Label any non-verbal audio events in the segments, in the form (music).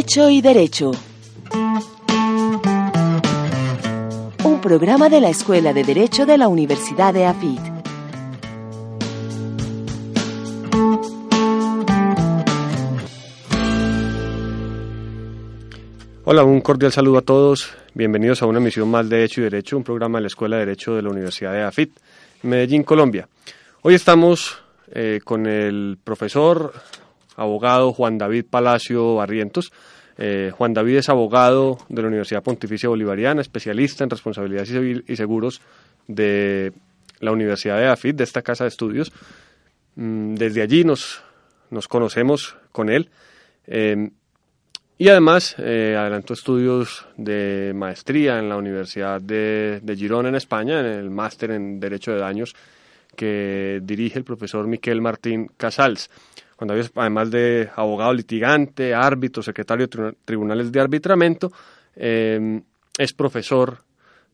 Hecho y Derecho. Un programa de la Escuela de Derecho de la Universidad de AFIT. Hola, un cordial saludo a todos. Bienvenidos a una emisión más de Hecho y Derecho, un programa de la Escuela de Derecho de la Universidad de AFIT, Medellín, Colombia. Hoy estamos eh, con el profesor, abogado Juan David Palacio Barrientos. Eh, Juan David es abogado de la Universidad Pontificia Bolivariana, especialista en responsabilidad civil y seguros de la Universidad de AFIT, de esta casa de estudios. Mm, desde allí nos, nos conocemos con él. Eh, y además eh, adelantó estudios de maestría en la Universidad de, de Girona en España, en el máster en Derecho de Daños que dirige el profesor Miquel Martín Casals. Cuando había, además de abogado litigante, árbitro, secretario de tribunales de arbitramiento, eh, es profesor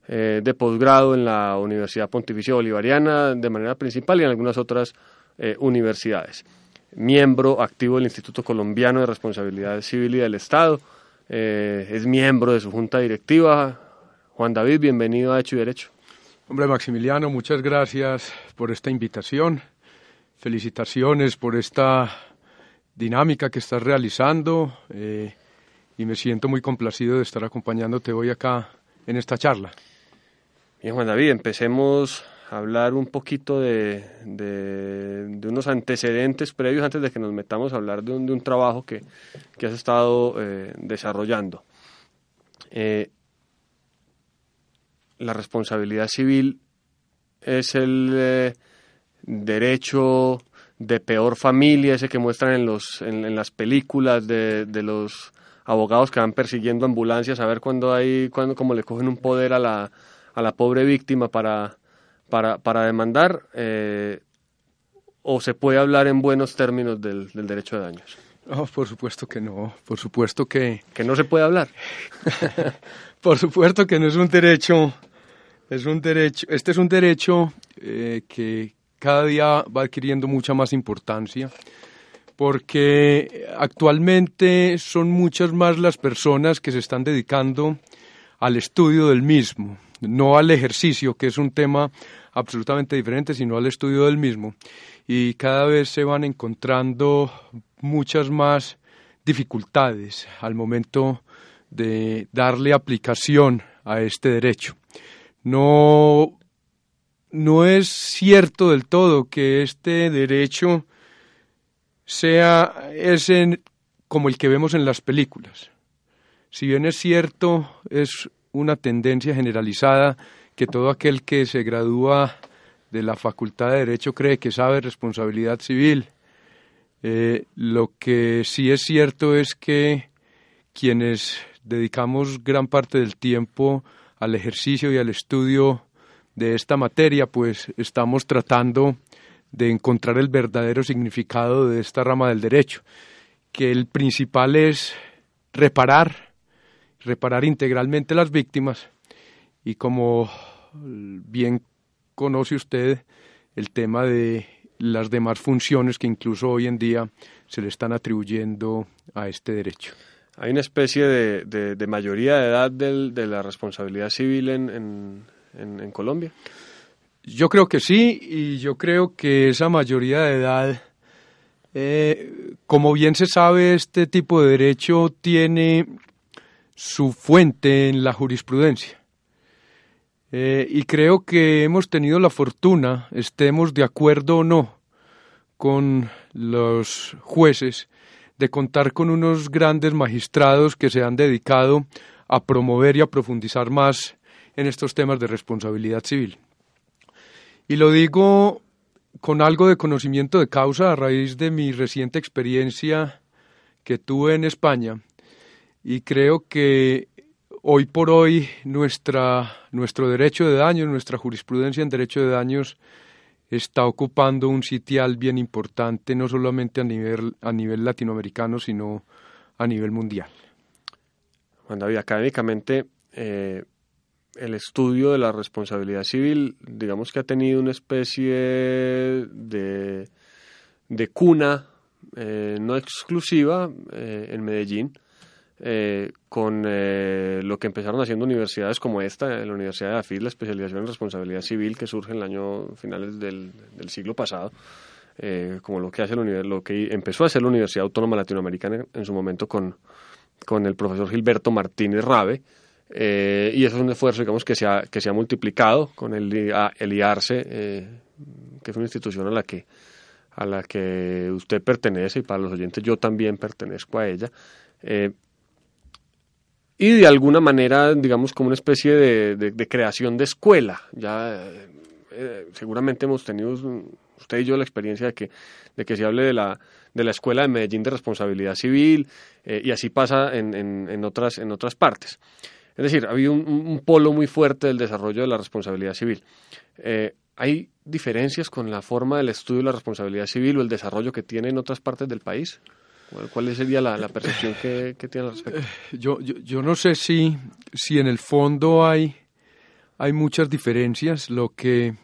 eh, de posgrado en la Universidad Pontificia Bolivariana de manera principal y en algunas otras eh, universidades miembro activo del Instituto Colombiano de Responsabilidad Civil y del Estado, eh, es miembro de su junta directiva. Juan David, bienvenido a Hecho y Derecho. Hombre, Maximiliano, muchas gracias por esta invitación. Felicitaciones por esta dinámica que estás realizando eh, y me siento muy complacido de estar acompañándote hoy acá en esta charla. Bien, Juan David, empecemos hablar un poquito de, de, unos antecedentes previos antes de que nos metamos a hablar de un, de un trabajo que, que has estado eh, desarrollando. Eh, la responsabilidad civil es el derecho de peor familia, ese que muestran en, los, en, las películas de, de, los abogados que van persiguiendo ambulancias, a ver cuándo hay, cuando como le cogen un poder a la, a la pobre víctima para, para, para demandar eh, o se puede hablar en buenos términos del, del derecho de daños? por supuesto que no, por supuesto que... Que no se puede hablar. (laughs) por supuesto que no es un derecho, es un derecho, este es un derecho eh, que cada día va adquiriendo mucha más importancia porque actualmente son muchas más las personas que se están dedicando al estudio del mismo no al ejercicio, que es un tema absolutamente diferente, sino al estudio del mismo. Y cada vez se van encontrando muchas más dificultades al momento de darle aplicación a este derecho. No, no es cierto del todo que este derecho sea ese como el que vemos en las películas. Si bien es cierto, es una tendencia generalizada que todo aquel que se gradúa de la Facultad de Derecho cree que sabe responsabilidad civil. Eh, lo que sí es cierto es que quienes dedicamos gran parte del tiempo al ejercicio y al estudio de esta materia, pues estamos tratando de encontrar el verdadero significado de esta rama del derecho, que el principal es reparar reparar integralmente las víctimas y como bien conoce usted el tema de las demás funciones que incluso hoy en día se le están atribuyendo a este derecho. ¿Hay una especie de, mayoría de edad de la responsabilidad civil en, Colombia? Yo creo que sí, y yo creo que esa mayoría de edad, eh, como bien se sabe, este tipo de derecho tiene su fuente en la jurisprudencia. Eh, y creo que hemos tenido la fortuna, estemos de acuerdo o no con los jueces, de contar con unos grandes magistrados que se han dedicado a promover y a profundizar más en estos temas de responsabilidad civil. Y lo digo con algo de conocimiento de causa a raíz de mi reciente experiencia que tuve en España y creo que hoy por hoy nuestra, nuestro derecho de daños, nuestra jurisprudencia en derecho de daños está ocupando un sitial bien importante, no solamente a nivel, a nivel latinoamericano, sino a nivel mundial. Juan David, académicamente, eh, el estudio de la responsabilidad civil, digamos que ha tenido una especie de, de cuna, eh, no exclusiva, eh, en Medellín, eh, con lo que empezaron haciendo universidades como esta, la Universidad de AFID, la especialización en responsabilidad civil que surge en el año finales del, siglo pasado, como lo que hace lo que empezó a hacer la Universidad Autónoma Latinoamericana en, su momento con, con el profesor Gilberto Martínez Rabe, y eso es un esfuerzo digamos que se ha, que se multiplicado con el, el IARCE, que es una institución a la que a la que usted pertenece y para los oyentes yo también pertenezco a ella y de alguna manera, digamos, como una especie de, creación de escuela. Ya eh, seguramente hemos tenido, usted y yo, la experiencia de que, de que se hable de la, de la Escuela de Medellín de Responsabilidad Civil eh, y así pasa en, en, otras, en otras partes. Es decir, ha habido un, polo muy fuerte del desarrollo de la responsabilidad civil. Eh, ¿Hay diferencias con la forma del estudio de la responsabilidad civil o el desarrollo que tiene en otras partes del país? ¿Cuál sería la, percepción que, tiene al respecto? Eh, yo, yo, yo, no sé si, si en el fondo hay, hay muchas diferencias. Lo que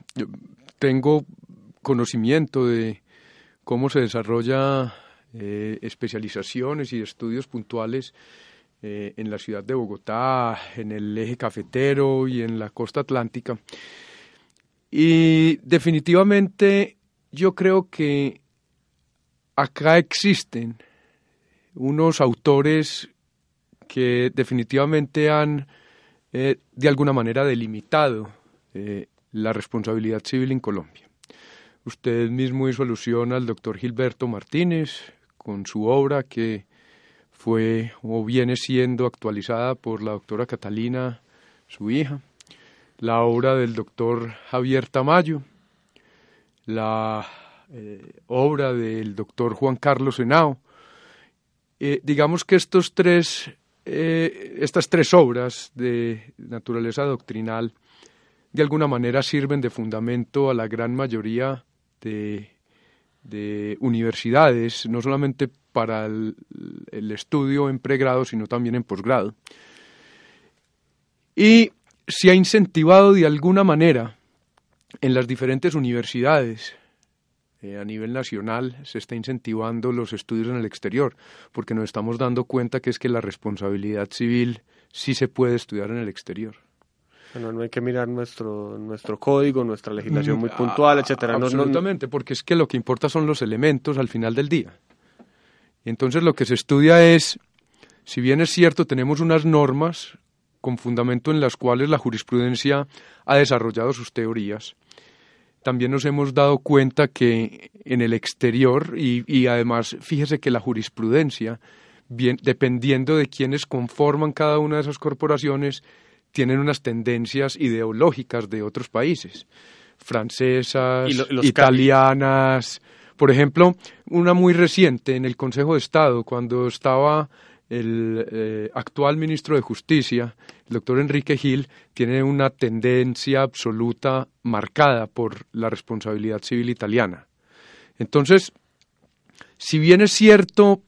tengo conocimiento de cómo se desarrolla eh, especializaciones y estudios puntuales eh, en la ciudad de Bogotá, en el eje cafetero y en la costa atlántica. Y definitivamente yo creo que acá existen unos autores que definitivamente han eh, de alguna manera delimitado eh, la responsabilidad civil en Colombia. Usted mismo hizo alusión al doctor Gilberto Martínez con su obra que fue o viene siendo actualizada por la doctora Catalina, su hija, la obra del doctor Javier Tamayo, la eh, obra del doctor Juan Carlos Henao, eh, digamos que estos tres, eh, estas tres obras de naturaleza doctrinal de alguna manera sirven de fundamento a la gran mayoría de, universidades, no solamente para el, estudio en pregrado, sino también en posgrado. Y se ha incentivado de alguna manera en las diferentes universidades eh, a nivel nacional se está incentivando los estudios en el exterior, porque nos estamos dando cuenta que es que la responsabilidad civil sí se puede estudiar en el exterior. Bueno, no hay que mirar nuestro, nuestro código, nuestra legislación muy mm, puntual, etcétera. absolutamente, porque es que lo que importa son los elementos al final del día. Entonces lo que se estudia es, si bien es cierto, tenemos unas normas con fundamento en las cuales la jurisprudencia ha desarrollado sus teorías, también nos hemos dado cuenta que en el exterior, y, además fíjese que la jurisprudencia, bien, dependiendo de quienes conforman cada una de esas corporaciones, tienen unas tendencias ideológicas de otros países, francesas, italianas. Por ejemplo, una muy reciente en el Consejo de Estado, cuando estaba el eh, actual ministro de Justicia, el doctor Enrique Gil, tiene una tendencia absoluta marcada por la responsabilidad civil italiana. Entonces, si bien es cierto,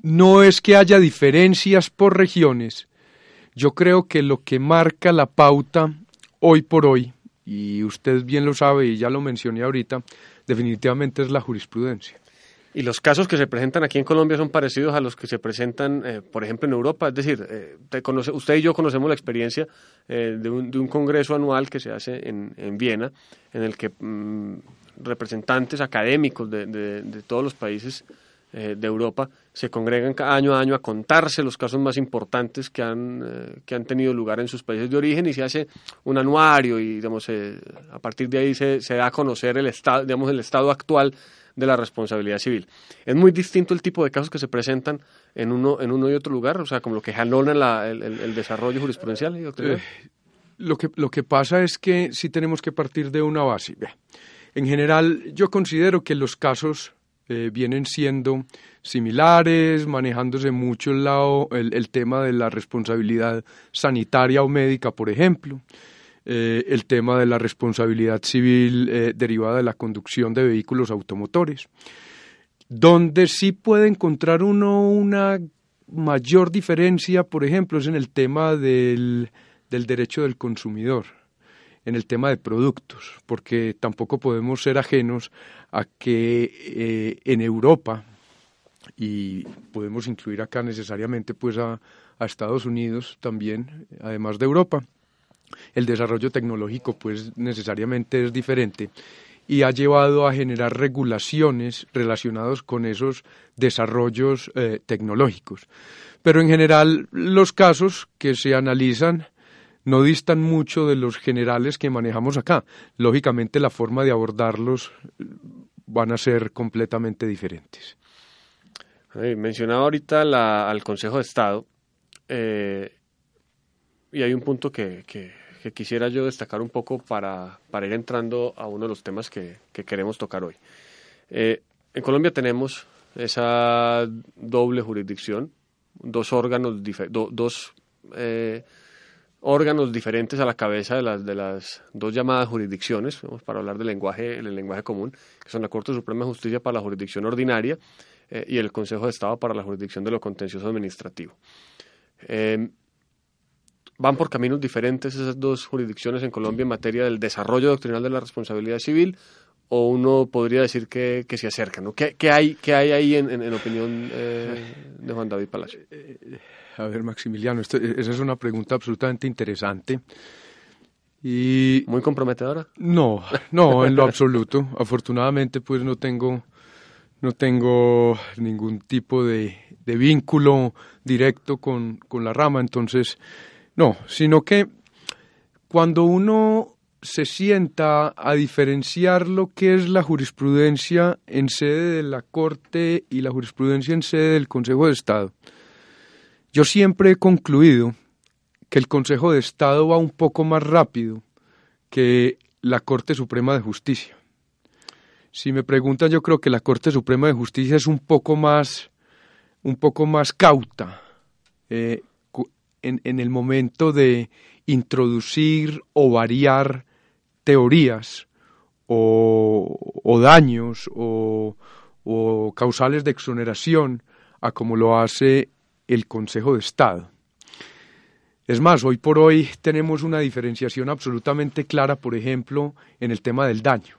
no es que haya diferencias por regiones, yo creo que lo que marca la pauta hoy por hoy, y usted bien lo sabe y ya lo mencioné ahorita, definitivamente es la jurisprudencia. Y los casos que se presentan aquí en Colombia son parecidos a los que se presentan, eh, por ejemplo, en Europa. Es decir, eh, usted y yo conocemos la experiencia eh, de, un, congreso anual que se hace en, Viena, en el que mm, representantes académicos de, todos los países de Europa se congregan año a año a contarse los casos más importantes que han, que han tenido lugar en sus países de origen y se hace un anuario y digamos, a partir de ahí se, se da a conocer el estado, digamos, el estado actual de la responsabilidad civil. Es muy distinto el tipo de casos que se presentan en uno, en uno y otro lugar, o sea, como lo que jalona el, el, desarrollo jurisprudencial. Eh, lo, que, lo que pasa es que sí tenemos que partir de una base. En general, yo considero que los casos eh, vienen siendo similares, manejándose mucho el, lado, el, el tema de la responsabilidad sanitaria o médica, por ejemplo. Eh, el tema de la responsabilidad civil eh, derivada de la conducción de vehículos automotores. Donde sí puede encontrar uno una mayor diferencia, por ejemplo, es en el tema del, derecho del consumidor, en el tema de productos, porque tampoco podemos ser ajenos a que eh, en Europa y podemos incluir acá necesariamente pues a, Estados Unidos también, además de Europa. El desarrollo tecnológico pues necesariamente es diferente y ha llevado a generar regulaciones relacionadas con esos desarrollos eh, tecnológicos. Pero en general los casos que se analizan no distan mucho de los generales que manejamos acá. Lógicamente la forma de abordarlos eh, van a ser completamente diferentes. mencionaba ahorita al Consejo de Estado eh, y hay un punto que, quisiera yo destacar un poco para, ir entrando a uno de los temas que, queremos tocar hoy. Eh, en Colombia tenemos esa doble jurisdicción, dos órganos, dos eh, órganos diferentes a la cabeza de las, de las dos llamadas jurisdicciones, para hablar del lenguaje, el lenguaje común, que son la Corte Suprema de Justicia para la jurisdicción ordinaria eh, y el Consejo de Estado para la jurisdicción de lo contencioso administrativo. Eh, van por caminos diferentes esas dos jurisdicciones en Colombia en materia del desarrollo doctrinal de la responsabilidad civil o uno podría decir que, se acercan. ¿no? ¿Qué, hay, qué hay ahí en, opinión eh, de Juan David Palacio? A ver, Maximiliano, esa es una pregunta absolutamente interesante. Y ¿Muy comprometedora? No, no, en lo absoluto. Afortunadamente, pues no tengo, no tengo ningún tipo de, vínculo directo con, con la rama, entonces, no, sino que cuando uno se sienta a diferenciar lo que es la jurisprudencia en sede de la Corte y la jurisprudencia en sede del Consejo de Estado, yo siempre he concluido que el Consejo de Estado va un poco más rápido que la Corte Suprema de Justicia. Si me preguntan, yo creo que la Corte Suprema de Justicia es un poco más, un poco más cauta eh, en, en el momento de introducir o variar teorías o, daños o, o, causales de exoneración a como lo hace el Consejo de Estado. Es más, hoy por hoy tenemos una diferenciación absolutamente clara, por ejemplo, en el tema del daño.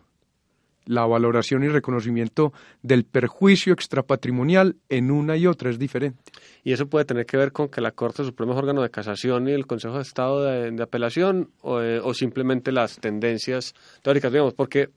La valoración y reconocimiento del perjuicio extrapatrimonial en una y otra es diferente. ¿Y eso puede tener que ver con que la Corte Suprema es órgano de casación y el Consejo de Estado de, apelación o, eh, o, simplemente las tendencias teóricas, digamos? Porque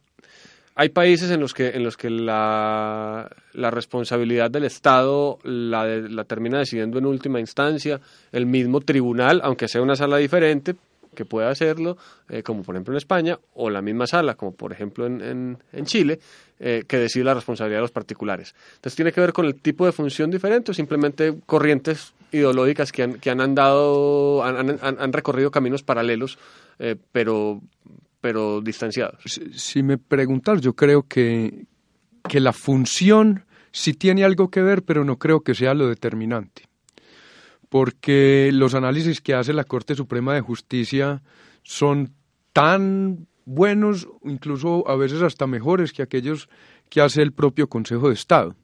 hay países en los que, en los que la, la responsabilidad del Estado la, la, termina decidiendo en última instancia el mismo tribunal, aunque sea una sala diferente, que pueda hacerlo, eh, como por ejemplo en España, o la misma sala, como por ejemplo en, en, Chile, eh, que decide la responsabilidad de los particulares. Entonces tiene que ver con el tipo de función diferente o simplemente corrientes ideológicas que han, que han andado, han, han, recorrido caminos paralelos, eh, pero pero distanciados. Si, me preguntas, yo creo que, que la función sí tiene algo que ver, pero no creo que sea lo determinante. Porque los análisis que hace la Corte Suprema de Justicia son tan buenos, incluso a veces hasta mejores que aquellos que hace el propio Consejo de Estado.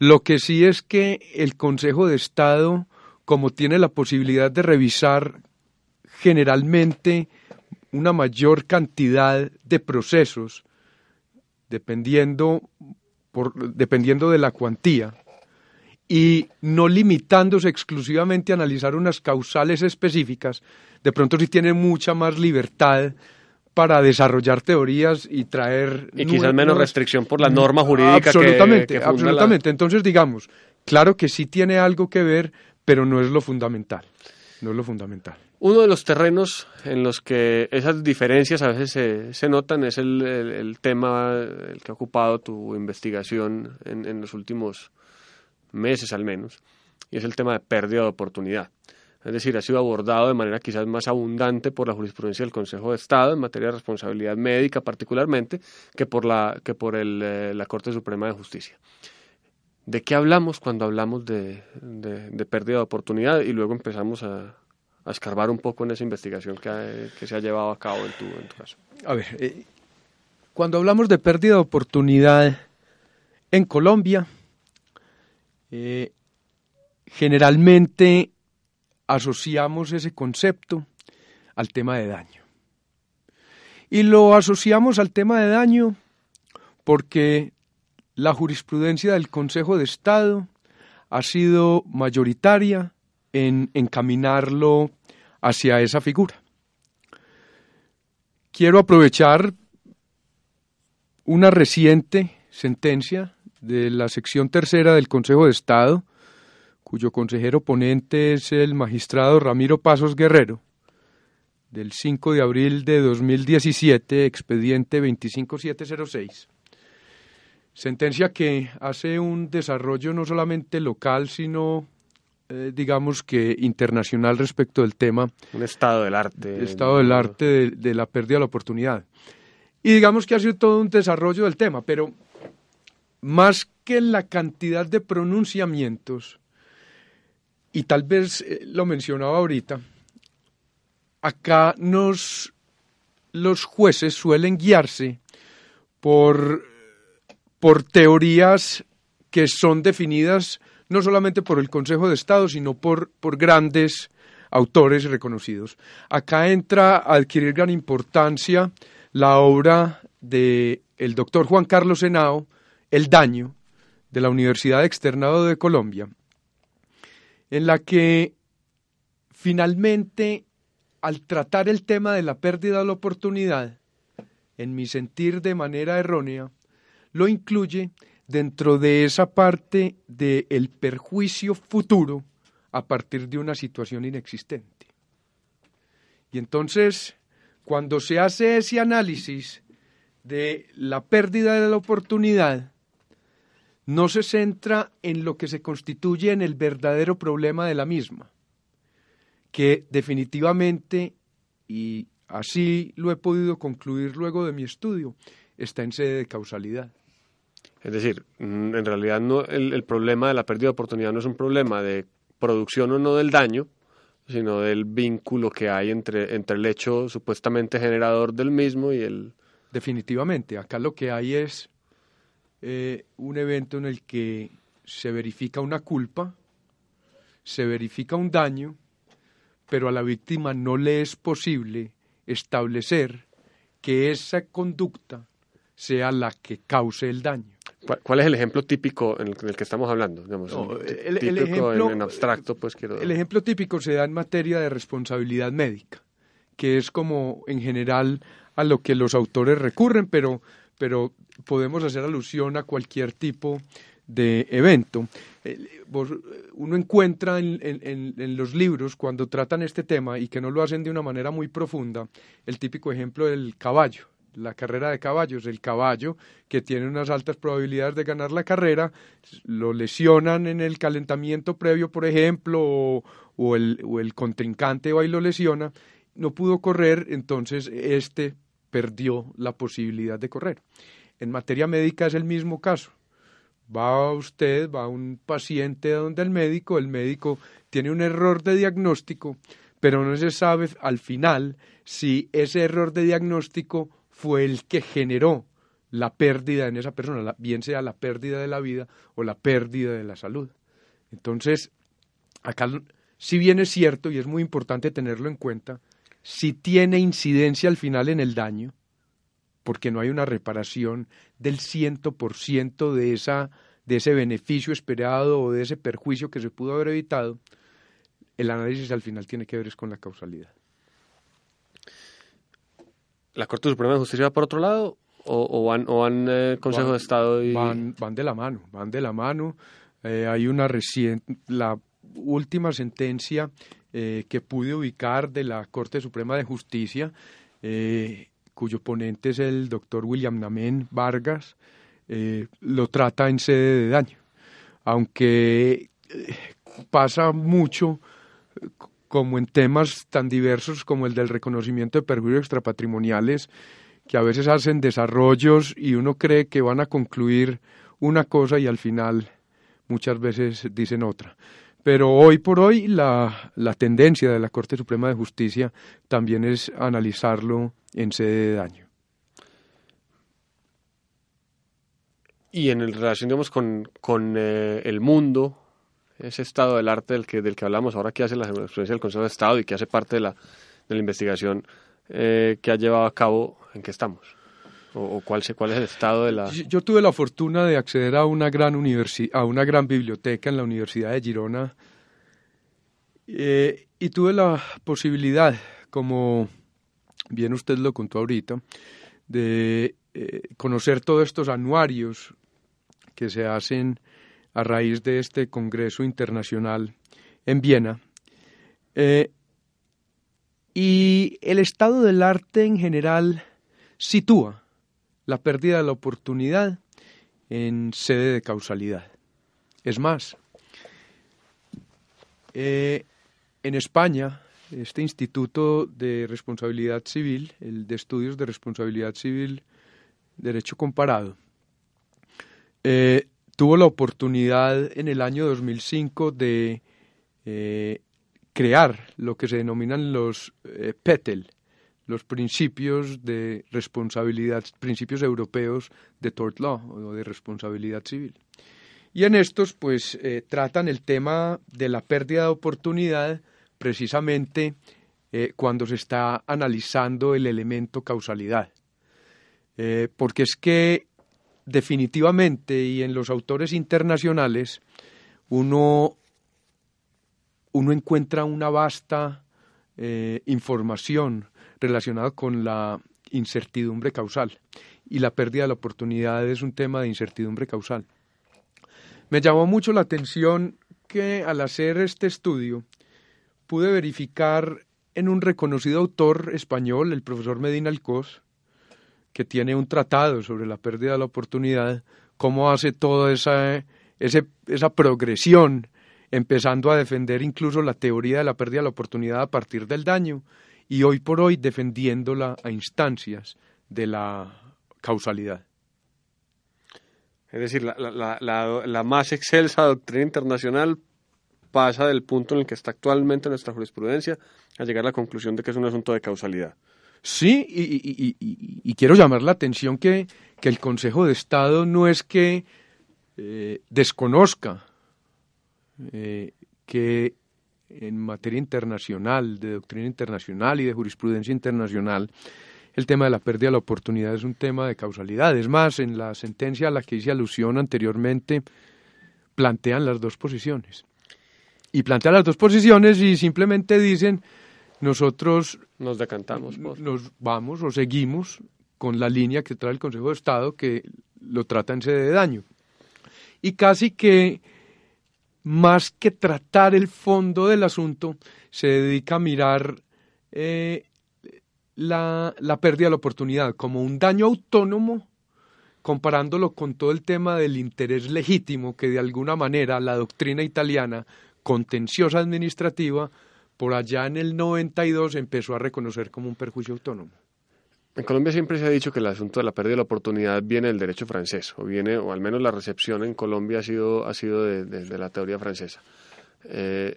Lo que sí es que el Consejo de Estado, como tiene la posibilidad de revisar generalmente una mayor cantidad de procesos dependiendo, dependiendo de la cuantía y no limitándose exclusivamente a analizar unas causales específicas, de pronto sí tiene mucha más libertad para desarrollar teorías y traer... Y quizás menos restricción por la norma jurídica. Absolutamente, absolutamente. Entonces, digamos, claro que sí tiene algo que ver, pero no es lo fundamental. No es lo fundamental. Uno de los terrenos en los que esas diferencias a veces se, se notan es el, el, tema el que ha ocupado tu investigación en, en, los últimos meses al menos, y es el tema de pérdida de oportunidad. Es decir, ha sido abordado de manera quizás más abundante por la jurisprudencia del Consejo de Estado en materia de responsabilidad médica particularmente que por la, que por el, eh, la Corte Suprema de Justicia. ¿De qué hablamos cuando hablamos de, de, pérdida de oportunidad? Y luego empezamos a, a escarbar un poco en esa investigación que, que se ha llevado a cabo en tu, en tu caso. A ver, eh, cuando hablamos de pérdida de oportunidad en Colombia, eh, generalmente asociamos ese concepto al tema de daño. Y lo asociamos al tema de daño porque la jurisprudencia del Consejo de Estado ha sido mayoritaria en encaminarlo hacia esa figura. Quiero aprovechar una reciente sentencia de la sección tercera del Consejo de Estado, cuyo consejero ponente es el magistrado Ramiro Pasos Guerrero, del 5 de abril de 2017, expediente 25706. Sentencia que hace un desarrollo no solamente local, sino eh, digamos que internacional respecto del tema. Un estado del arte. Estado del arte de, de, la pérdida de la oportunidad. Y digamos que ha sido todo un desarrollo del tema, pero más que la cantidad de pronunciamientos, y tal vez eh, lo mencionaba ahorita, acá nos los jueces suelen guiarse por, por teorías que son definidas no solamente por el Consejo de Estado, sino por, por grandes autores reconocidos. Acá entra a adquirir gran importancia la obra del el doctor Juan Carlos Henao, El daño, de la Universidad Externado de Colombia, en la que finalmente al tratar el tema de la pérdida de la oportunidad, en mi sentir de manera errónea, lo incluye dentro de esa parte del perjuicio futuro a partir de una situación inexistente. Y entonces, cuando se hace ese análisis de la pérdida de la oportunidad, no se centra en lo que se constituye en el verdadero problema de la misma, que definitivamente, y así lo he podido concluir luego de mi estudio, está en sede de causalidad. Es decir, mm, en realidad no, el, problema de la pérdida de oportunidad no es un problema de producción o no del daño, sino del vínculo que hay entre, entre el hecho supuestamente generador del mismo y el... Definitivamente, acá lo que hay es eh, un evento en el que se verifica una culpa, se verifica un daño, pero a la víctima no le es posible establecer que esa conducta sea la que cause el daño. ¿Cuál es el ejemplo típico en el, que estamos hablando? el, ejemplo, en, abstracto, pues quiero... El ejemplo típico se da en materia de responsabilidad médica, que es como en general a lo que los autores recurren, pero, pero podemos hacer alusión a cualquier tipo de evento. Uno encuentra en, los libros, cuando tratan este tema y que no lo hacen de una manera muy profunda, el típico ejemplo del caballo, la carrera de caballos. El caballo, que tiene unas altas probabilidades de ganar la carrera, lo lesionan en el calentamiento previo, por ejemplo, o, el, o el contrincante va y lo lesiona, no pudo correr, entonces este perdió la posibilidad de correr. En materia médica es el mismo caso. Va usted, va un paciente donde el médico, el médico tiene un error de diagnóstico, pero no se sabe al final si ese error de diagnóstico fue el que generó la pérdida en esa persona, bien sea la pérdida de la vida o la pérdida de la salud. Entonces, acá, si bien es cierto y es muy importante tenerlo en cuenta, si tiene incidencia al final en el daño, porque no hay una reparación del ciento por ciento de esa de ese beneficio esperado o de ese perjuicio que se pudo haber evitado, el análisis al final tiene que ver es con la causalidad. ¿La Corte Suprema de Justicia va por otro lado o, van, o van eh, Consejo de Estado y... Van, van de la mano, van de la mano. Eh, hay una reciente, la última sentencia eh, que pude ubicar de la Corte Suprema de Justicia eh, cuyo ponente es el doctor William Namen Vargas, eh, lo trata en sede de daño. Aunque pasa mucho como en temas tan diversos como el del reconocimiento de perjuicios extrapatrimoniales, que a veces hacen desarrollos y uno cree que van a concluir una cosa y al final muchas veces dicen otra. Pero hoy por hoy la, la tendencia de la Corte Suprema de Justicia también es analizarlo en sede de daño. Y en relación digamos, con, con eh, el mundo, ese estado del arte del que, del que hablamos ahora, que hace la experiencia del Consejo de Estado y que hace parte de la, de la investigación eh, que ha llevado a cabo, ¿en qué estamos? ¿O, cuál, cuál es el estado de la...? Yo, tuve la fortuna de acceder a una gran, a una gran biblioteca en la Universidad de Girona eh, y tuve la posibilidad, como bien usted lo contó ahorita, de eh, conocer todos estos anuarios que se hacen a raíz de este Congreso Internacional en Viena. Eh, y el estado del arte en general sitúa la pérdida de la oportunidad en sede de causalidad. Es más, eh, en España, este Instituto de Responsabilidad Civil, el de Estudios de Responsabilidad Civil, Derecho Comparado, eh, tuvo la oportunidad en el año 2005 de eh, crear lo que se denominan los PETEL, los principios de responsabilidad, principios europeos de tort law o de responsabilidad civil. Y en estos, pues, tratan el tema de la pérdida de oportunidad precisamente eh, cuando se está analizando el elemento causalidad. Eh, porque es que definitivamente y en los autores internacionales uno, uno encuentra una vasta eh, información relacionada con la incertidumbre causal y la pérdida de la oportunidad es un tema de incertidumbre causal. Me llamó mucho la atención que al hacer este estudio pude verificar en un reconocido autor español, el profesor Medina Alcós, que tiene un tratado sobre la pérdida de la oportunidad, cómo hace toda esa, esa progresión, empezando a defender incluso la teoría de la pérdida de la oportunidad a partir del daño y hoy por hoy defendiéndola a instancias de la causalidad. Es decir, la, la, la, la más excelsa doctrina internacional pasa del punto en el que está actualmente nuestra jurisprudencia a llegar a la conclusión de que es un asunto de causalidad. Sí, y, quiero llamar la atención que, el Consejo de Estado no es que eh, desconozca eh, que en materia internacional, de doctrina internacional y de jurisprudencia internacional, el tema de la pérdida de la oportunidad es un tema de causalidad. Es más, en la sentencia a la que hice alusión anteriormente, plantean las dos posiciones y plantean las dos posiciones y simplemente dicen nosotros nos decantamos, nos vamos o seguimos con la línea que trae el Consejo de Estado que lo trata en sede de daño. Y casi que más que tratar el fondo del asunto, se dedica a mirar eh, la, la pérdida de la oportunidad como un daño autónomo comparándolo con todo el tema del interés legítimo que de alguna manera la doctrina italiana contenciosa administrativa, por allá en el 92 empezó a reconocer como un perjuicio autónomo. En Colombia siempre se ha dicho que el asunto de la pérdida de la oportunidad viene del derecho francés, o viene, o al menos la recepción en Colombia ha sido, ha sido de, la teoría francesa. Eh,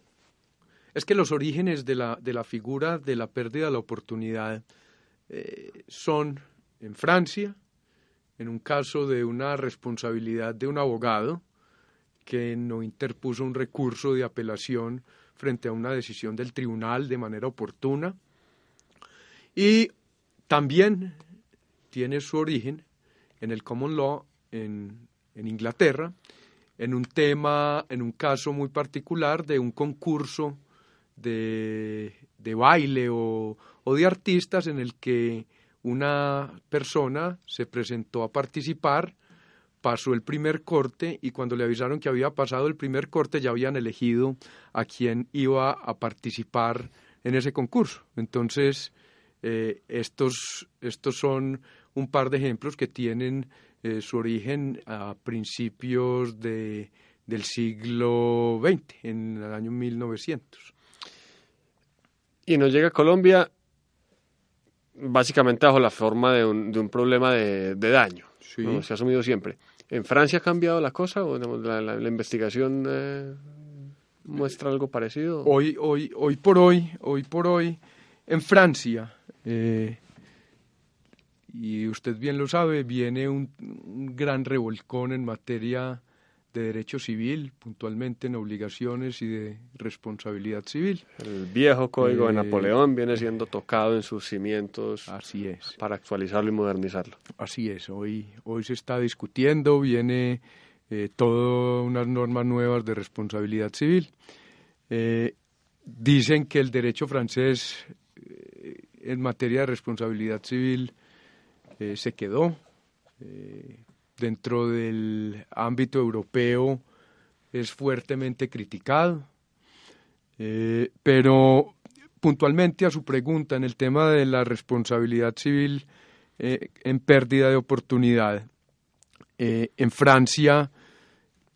es que los orígenes de la, de la figura de la pérdida de la oportunidad eh, son en Francia, en un caso de una responsabilidad de un abogado, que no interpuso un recurso de apelación frente a una decisión del tribunal de manera oportuna. Y también tiene su origen en el common law en, Inglaterra, en un tema, en un caso muy particular de un concurso de, baile o, o de artistas en el que una persona se presentó a participar pasó el primer corte y cuando le avisaron que había pasado el primer corte ya habían elegido a quien iba a participar en ese concurso. Entonces, eh, estos, estos son un par de ejemplos que tienen eh, su origen a principios de, del siglo XX, en el año 1900. Y nos llega a Colombia básicamente bajo la forma de un, de un problema de, daño. Se ha asumido siempre. ¿En Francia ha cambiado la cosa o la, investigación eh, muestra algo parecido? Hoy, hoy, hoy por hoy, hoy por hoy, en Francia, eh, y usted bien lo sabe, viene un, gran revolcón en materia de derecho civil, puntualmente en obligaciones y de responsabilidad civil. El viejo código de eh, Napoleón viene siendo tocado en sus cimientos. Así es. Para actualizarlo y modernizarlo. Así es. Hoy, hoy se está discutiendo, viene eh, todas unas normas nuevas de responsabilidad civil. Eh, dicen que el derecho francés en materia de responsabilidad civil se quedó dentro del ámbito europeo es fuertemente criticado, eh, pero puntualmente a su pregunta en el tema de la responsabilidad civil eh, en pérdida de oportunidad, eh, en Francia,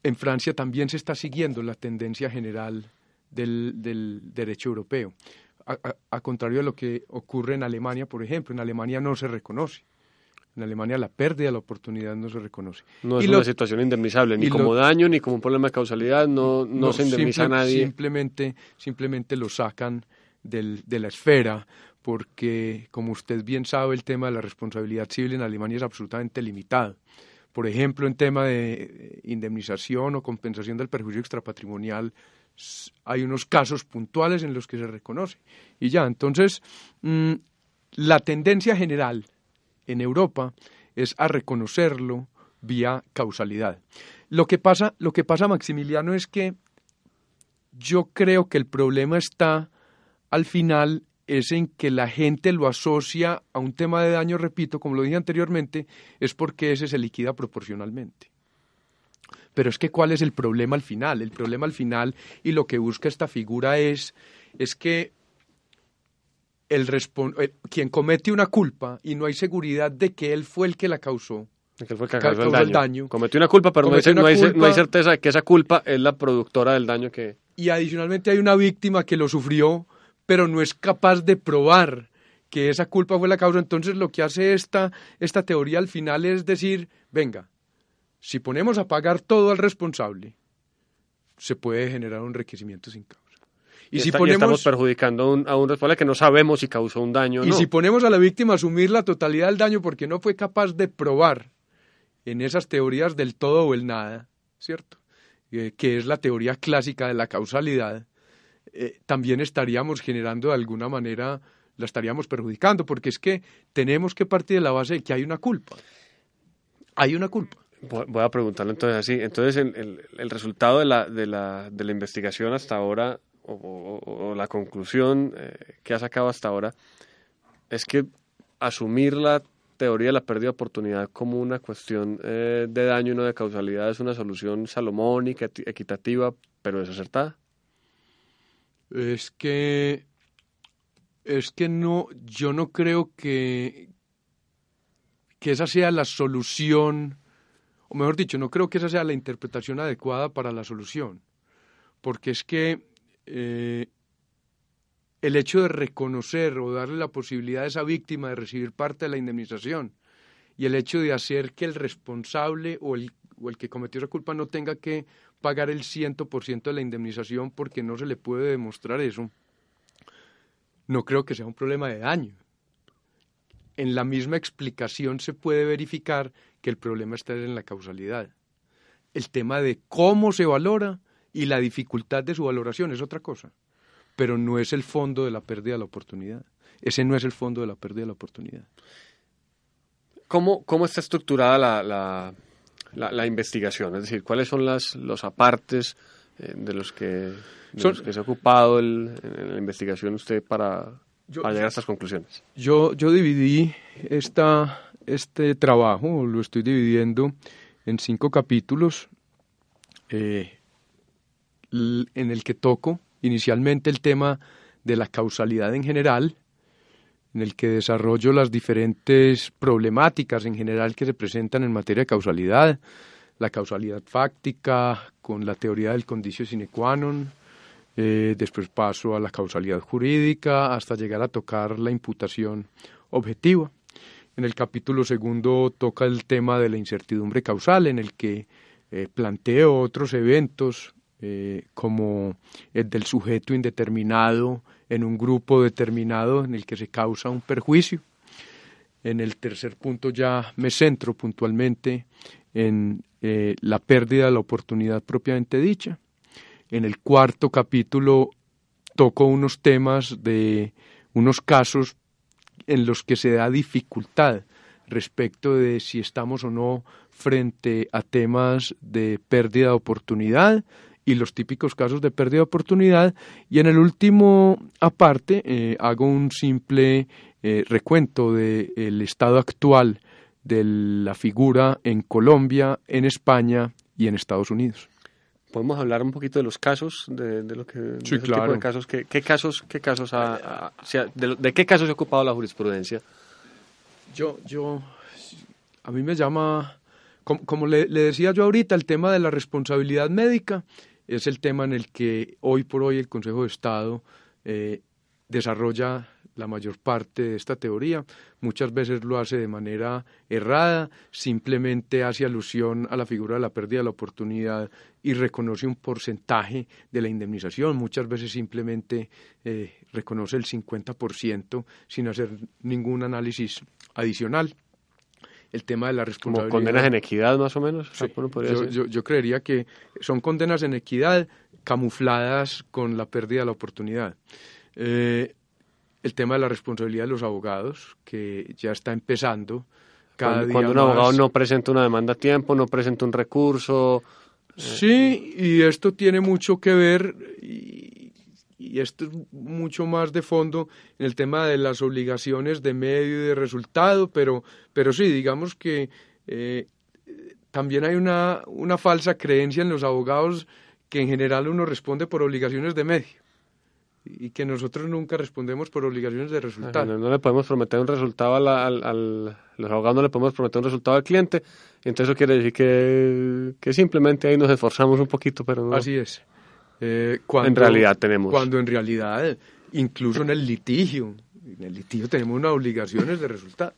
en Francia también se está siguiendo la tendencia general del, derecho europeo. A, contrario de lo que ocurre en Alemania, por ejemplo, en Alemania no se reconoce en Alemania la pérdida de la oportunidad no se reconoce. No es una situación indemnizable, ni como daño, ni como un problema de causalidad, no, no, se indemniza a nadie. Simplemente, simplemente lo sacan del, de la esfera, porque como usted bien sabe, el tema de la responsabilidad civil en Alemania es absolutamente limitado. Por ejemplo, en tema de indemnización o compensación del perjuicio extrapatrimonial, hay unos casos puntuales en los que se reconoce. Y ya, entonces, mm, la tendencia general en Europa es a reconocerlo vía causalidad. Lo que pasa, lo que pasa, Maximiliano, es que yo creo que el problema está al final es en que la gente lo asocia a un tema de daño, repito, como lo dije anteriormente, es porque ese se liquida proporcionalmente. Pero es que ¿cuál es el problema al final? El problema al final y lo que busca esta figura es, es que el eh, quien comete una culpa y no hay seguridad de que él fue el que la causó, que fue el que causó, el, daño. Cometió una culpa, pero no hay, no hay, certeza de que esa culpa es la productora del daño que... Y adicionalmente hay una víctima que lo sufrió, pero no es capaz de probar que esa culpa fue la causa. Entonces lo que hace esta, esta teoría al final es decir, venga, si ponemos a pagar todo al responsable, se puede generar un enriquecimiento sin causa. Y, si ponemos, estamos perjudicando a un, a un responsable que no sabemos si causó un daño o no. Y si ponemos a la víctima a asumir la totalidad del daño porque no fue capaz de probar en esas teorías del todo o el nada, ¿cierto? Eh, que es la teoría clásica de la causalidad, eh, también estaríamos generando de alguna manera, la estaríamos perjudicando, porque es que tenemos que partir de la base de que hay una culpa. Hay una culpa. Voy a preguntarle entonces así. Entonces, el, el, resultado de la, de, la, de la investigación hasta ahora o, la conclusión eh, que ha sacado hasta ahora es que asumir la teoría de la pérdida de oportunidad como una cuestión eh, de daño y no de causalidad es una solución salomónica, equitativa, pero desacertada. Es que es que no, yo no creo que, que esa sea la solución, o mejor dicho, no creo que esa sea la interpretación adecuada para la solución, porque es que eh, el hecho de reconocer o darle la posibilidad a esa víctima de recibir parte de la indemnización y el hecho de hacer que el responsable o el, o el que cometió esa culpa no tenga que pagar el 100% de la indemnización porque no se le puede demostrar eso, no creo que sea un problema de daño. En la misma explicación se puede verificar que el problema está en la causalidad. El tema de cómo se valora y la dificultad de su valoración es otra cosa, pero no es el fondo de la pérdida de la oportunidad. Ese no es el fondo de la pérdida de la oportunidad. ¿Cómo, cómo está estructurada la, la, investigación? Es decir, ¿cuáles son las, los apartes eh, de, los que, que se ha ocupado en la investigación usted para, llegar a estas conclusiones? Yo, yo dividí esta, este trabajo, lo estoy dividiendo en cinco capítulos. Eh, en el que toco inicialmente el tema de la causalidad en general, en el que desarrollo las diferentes problemáticas en general que se presentan en materia de causalidad, la causalidad fáctica con la teoría del condicio sine qua non, eh, después paso a la causalidad jurídica hasta llegar a tocar la imputación objetiva. En el capítulo segundo toca el tema de la incertidumbre causal, en el que eh, planteo otros eventos eh, como el del sujeto indeterminado en un grupo determinado en el que se causa un perjuicio. En el tercer punto ya me centro puntualmente en eh, la pérdida de la oportunidad propiamente dicha. En el cuarto capítulo toco unos temas de unos casos en los que se da dificultad respecto de si estamos o no frente a temas de pérdida de oportunidad y los típicos casos de pérdida de oportunidad. Y en el último aparte eh, hago un simple eh, recuento del estado actual de la figura en Colombia, en España y en Estados Unidos. Podemos hablar un poquito de los casos, de, lo que sí, claro. de casos, ¿qué, casos, qué casos de, qué casos se ha ocupado la jurisprudencia? Yo, yo, a mí me llama, como, le, decía yo ahorita, el tema de la responsabilidad médica es el tema en el que hoy por hoy el Consejo de Estado eh, desarrolla la mayor parte de esta teoría. Muchas veces lo hace de manera errada, simplemente hace alusión a la figura de la pérdida de la oportunidad y reconoce un porcentaje de la indemnización. Muchas veces simplemente eh, reconoce el 50% sin hacer ningún análisis adicional. El tema de la responsabilidad. ¿Como condenas en equidad, más o menos? yo, creería que son condenas en equidad camufladas con la pérdida de la oportunidad. Eh, el tema de la responsabilidad de los abogados, que ya está empezando. Cada cuando, cuando un abogado no presenta una demanda a tiempo, no presenta un recurso. Sí, y esto tiene mucho que ver, y, esto es mucho más de fondo en el tema de las obligaciones de medio y de resultado, pero, pero sí, digamos que eh, también hay una, una falsa creencia en los abogados que en general uno responde por obligaciones de medio y que nosotros nunca respondemos por obligaciones de resultado. No, le podemos prometer un resultado al, al, los abogados no le podemos prometer un resultado al cliente, entonces eso quiere decir que, que simplemente ahí nos esforzamos un poquito, pero no. Así es. Eh, cuando, en realidad tenemos. Cuando en realidad, incluso en el litigio, en el litigio tenemos unas obligaciones de resultado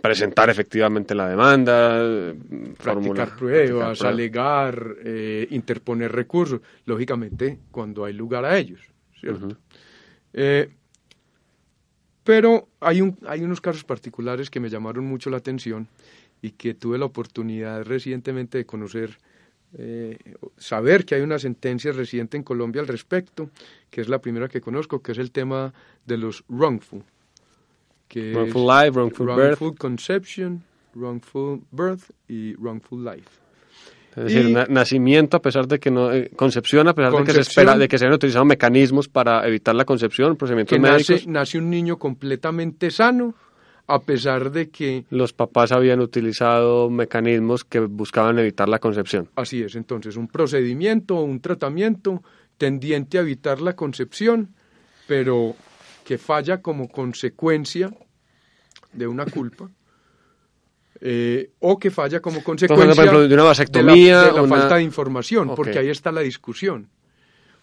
presentar efectivamente la demanda, practicar pruebas, alegar, eh, interponer recursos, lógicamente cuando hay lugar a ellos, ¿cierto? Eh, pero hay, un, hay unos casos particulares que me llamaron mucho la atención y que tuve la oportunidad recientemente de conocer, eh, saber que hay una sentencia reciente en Colombia al respecto, que es la primera que conozco, que es el tema de los wrongful, wrongful life, wrongful, wrongful conception, wrongful birth y wrongful life. Es decir, nacimiento a pesar de que no, eh, concepción a pesar de que se espera, de que se hayan utilizado mecanismos para evitar la concepción, procedimientos que médicos. Nace, un niño completamente sano, a pesar de que... Los papás habían utilizado mecanismos que buscaban evitar la concepción. Así es, entonces un procedimiento, un tratamiento tendiente a evitar la concepción, pero que falla como consecuencia de una culpa. Eh, o que falla como consecuencia de una vasectomía, de la, falta de información, porque ahí está la discusión.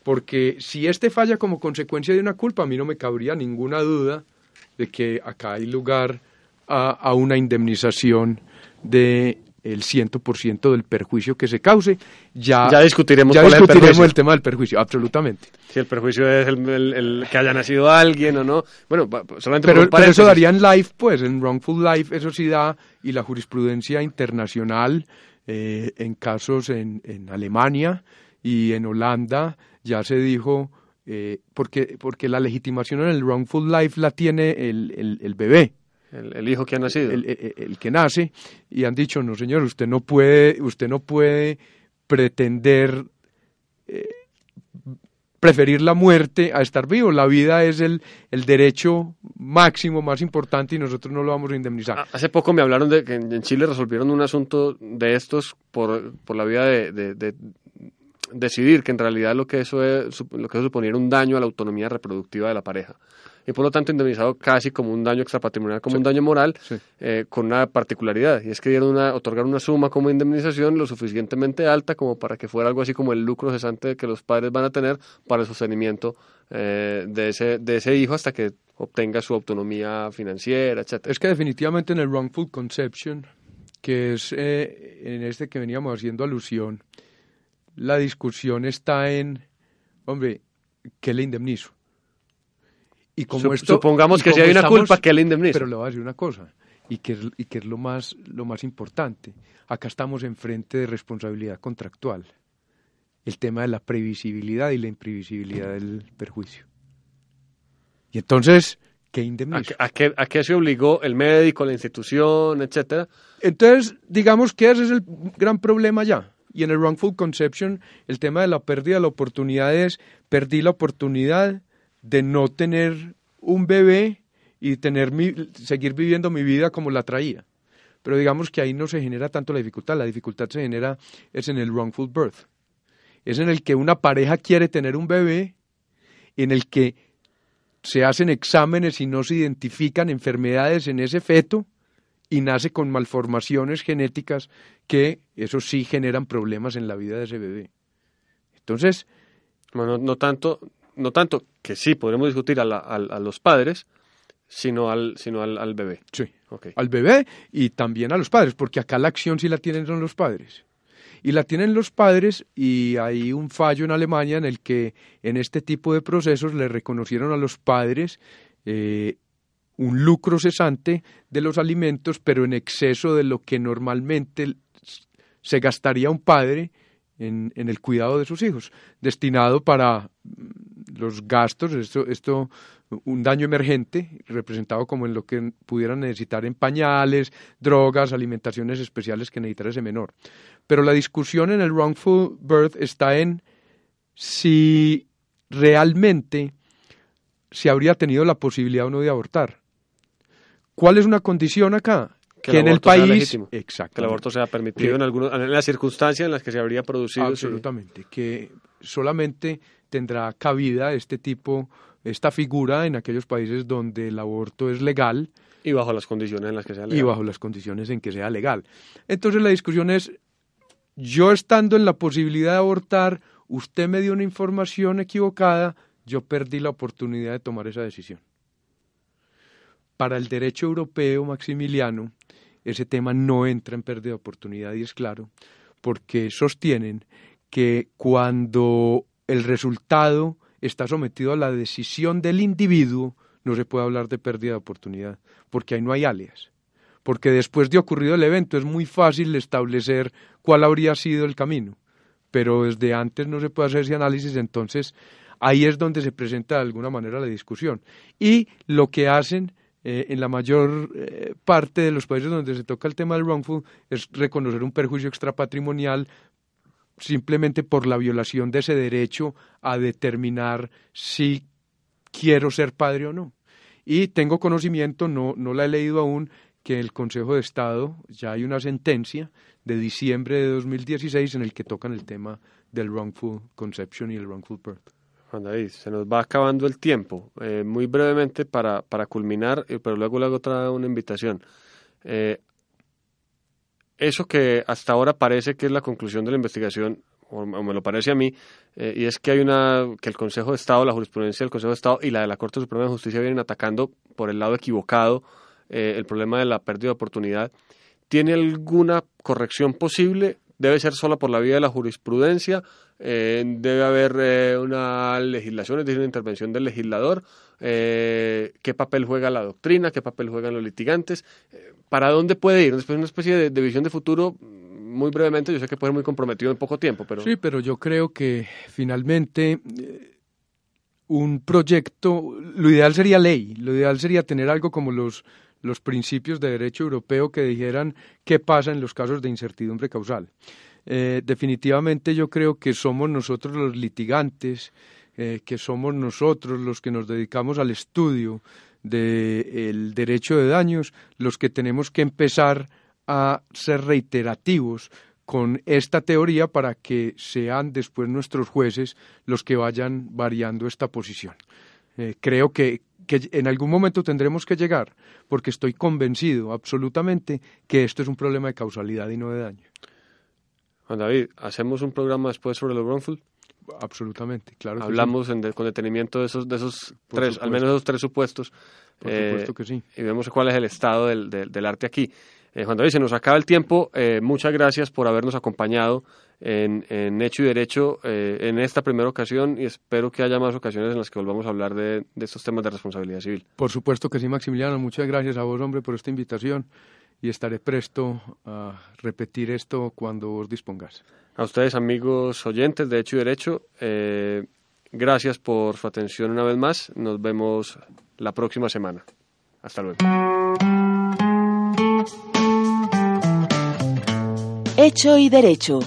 Porque si este falla como consecuencia de una culpa, a mí no me cabría ninguna duda de que acá hay lugar a, a una indemnización de el 100% del perjuicio que se cause. Ya, ya discutiremos, ya discutiremos el, tema del perjuicio, absolutamente. Si el perjuicio es el, que haya nacido alguien o no. Bueno, solamente pero, pero eso daría en life, pues, en wrongful life, eso sí da, y la jurisprudencia internacional, eh, en casos en, en Alemania y en Holanda, ya se dijo, eh, porque, porque la legitimación en el wrongful life la tiene el, el bebé. El, hijo que ha nacido. El, que nace, y han dicho, no señor, usted no puede, usted no puede pretender eh, preferir la muerte a estar vivo. La vida es el, el derecho máximo, más importante, y nosotros no lo vamos a indemnizar. Ah, hace poco me hablaron de que en Chile resolvieron un asunto de estos por, por la de, de, decidir que en realidad lo que eso es, lo que eso suponía un daño a la autonomía reproductiva de la pareja. Y por lo tanto indemnizado casi como un daño extrapatrimonial, como un daño moral, eh, con una particularidad, y es que dieron una, otorgaron una suma como indemnización lo suficientemente alta como para que fuera algo así como el lucro cesante que los padres van a tener para el sostenimiento eh, de, ese, de ese hijo hasta que obtenga su autonomía financiera, etc. Es que definitivamente en el wrongful conception, que es eh, en este que veníamos haciendo alusión, la discusión está en, hombre, ¿qué le indemnizo? Y como esto, supongamos que si hay una culpa, que le indemniza. Pero le voy a decir una cosa. y que es, y que es lo, más, lo más importante. Acá estamos enfrente de responsabilidad contractual, el tema de la previsibilidad y la imprevisibilidad del perjuicio. Y entonces, ¿qué indemnizo? ¿A, qué, ¿A qué se obligó el médico, la institución, etcétera? Entonces, digamos que ese es el gran problema ya. Y en el wrongful conception, el tema de la pérdida de la oportunidad es, perdí la oportunidad de no tener un bebé y tener mi, seguir viviendo mi vida como la traía. Pero digamos que ahí no se genera tanto la dificultad, la dificultad se genera es en el wrongful birth. Es en el que una pareja quiere tener un bebé, en el que se hacen exámenes y no se identifican enfermedades en ese feto y nace con malformaciones genéticas que eso sí generan problemas en la vida de ese bebé. Entonces, bueno, no tanto, no tanto que sí podremos discutir a, a los padres, sino al, sino al, al bebé. Sí, okay. al bebé y también a los padres, porque acá la acción sí la tienen son los padres. Y la tienen los padres y hay un fallo en Alemania en el que en este tipo de procesos le reconocieron a los padres eh, un lucro cesante de los alimentos, pero en exceso de lo que normalmente se gastaría un padre en, el cuidado de sus hijos, destinado para los gastos, esto, esto un daño emergente, representado como en lo que pudieran necesitar en pañales, drogas, alimentaciones especiales que necesitara ese menor. Pero la discusión en el wrongful birth está en si realmente se habría tenido la posibilidad o no de abortar. ¿Cuál es una condición acá? Que, en el país exacto que el aborto sea permitido en algunos en las circunstancias en las que se habría producido absolutamente que solamente tendrá cabida este tipo esta figura en aquellos países donde el aborto es legal. Y bajo las condiciones en las que sea legal. Y bajo las condiciones en que sea legal. Entonces la discusión es, yo estando en la posibilidad de abortar, usted me dio una información equivocada, yo perdí la oportunidad de tomar esa decisión. Para el derecho europeo, Maximiliano, ese tema no entra en pérdida de oportunidad y es claro, porque sostienen que cuando el resultado está sometido a la decisión del individuo, no se puede hablar de pérdida de oportunidad, porque ahí no hay alias. Porque después de ocurrido el evento es muy fácil establecer cuál habría sido el camino, pero desde antes no se puede hacer ese análisis, entonces ahí es donde se presenta de alguna manera la discusión. Y lo que hacen eh, en la mayor eh, parte de los países donde se toca el tema del wrongful es reconocer un perjuicio extrapatrimonial simplemente por la violación de ese derecho a determinar si quiero ser padre o no. Y tengo conocimiento, no, no la he leído aún, que el Consejo de Estado ya hay una sentencia de diciembre de 2016 en el que tocan el tema del wrongful conception y el wrongful birth. Juan David, se nos va acabando el tiempo. Eh, muy brevemente para, para culminar, eh, pero luego le hago otra una invitación. Eh, eso que hasta ahora parece que es la conclusión de la investigación, o, me lo parece a mí, y es que hay una que el Consejo de Estado, la jurisprudencia del Consejo de Estado y la de la Corte Suprema de Justicia vienen atacando por el lado equivocado el problema de la pérdida de oportunidad. ¿Tiene alguna corrección posible? ¿Debe ser sola por la vía de la jurisprudencia? Eh, ¿Debe haber una legislación, es decir, una intervención del legislador? ¿Qué papel juega la doctrina? ¿Qué papel juegan los litigantes? ¿para dónde puede ir? Después una especie de, visión de futuro muy brevemente, yo sé que puede ser muy comprometido en poco tiempo, pero... Sí, pero yo creo que finalmente eh, un proyecto, lo ideal sería ley, lo ideal sería tener algo como los, los principios de derecho europeo que dijeran qué pasa en los casos de incertidumbre causal. Eh, definitivamente yo creo que somos nosotros los litigantes, eh, que somos nosotros los que nos dedicamos al estudio del derecho de daños los que tenemos que empezar a ser reiterativos con esta teoría para que sean después nuestros jueces los que vayan variando esta posición. Eh, creo que, que en algún momento tendremos que llegar, porque estoy convencido absolutamente que esto es un problema de causalidad y no de daño. Juan David, ¿hacemos un programa después sobre los wrongful? Absolutamente, claro. Hablamos con detenimiento de esos, de esos tres, al menos esos tres supuestos. Por supuesto eh, que sí. Y vemos cuál es el estado del, del, arte aquí. Eh, Juan David, se nos acaba el tiempo. Eh, muchas gracias por habernos acompañado en, en Hecho y Derecho eh, en esta primera ocasión y espero que haya más ocasiones en las que volvamos a hablar de, de estos temas de responsabilidad civil. Por supuesto que sí, Maximiliano. Muchas gracias a vos, hombre, por esta invitación y estaré presto a repetir esto cuando vos dispongas. A ustedes, amigos oyentes de Hecho y Derecho, eh, gracias por su atención una vez más. Nos vemos la próxima semana. Hasta luego. Hecho y Derecho.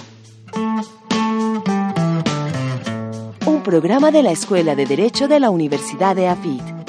Un programa de la Escuela de Derecho de la Universidad de AFIT.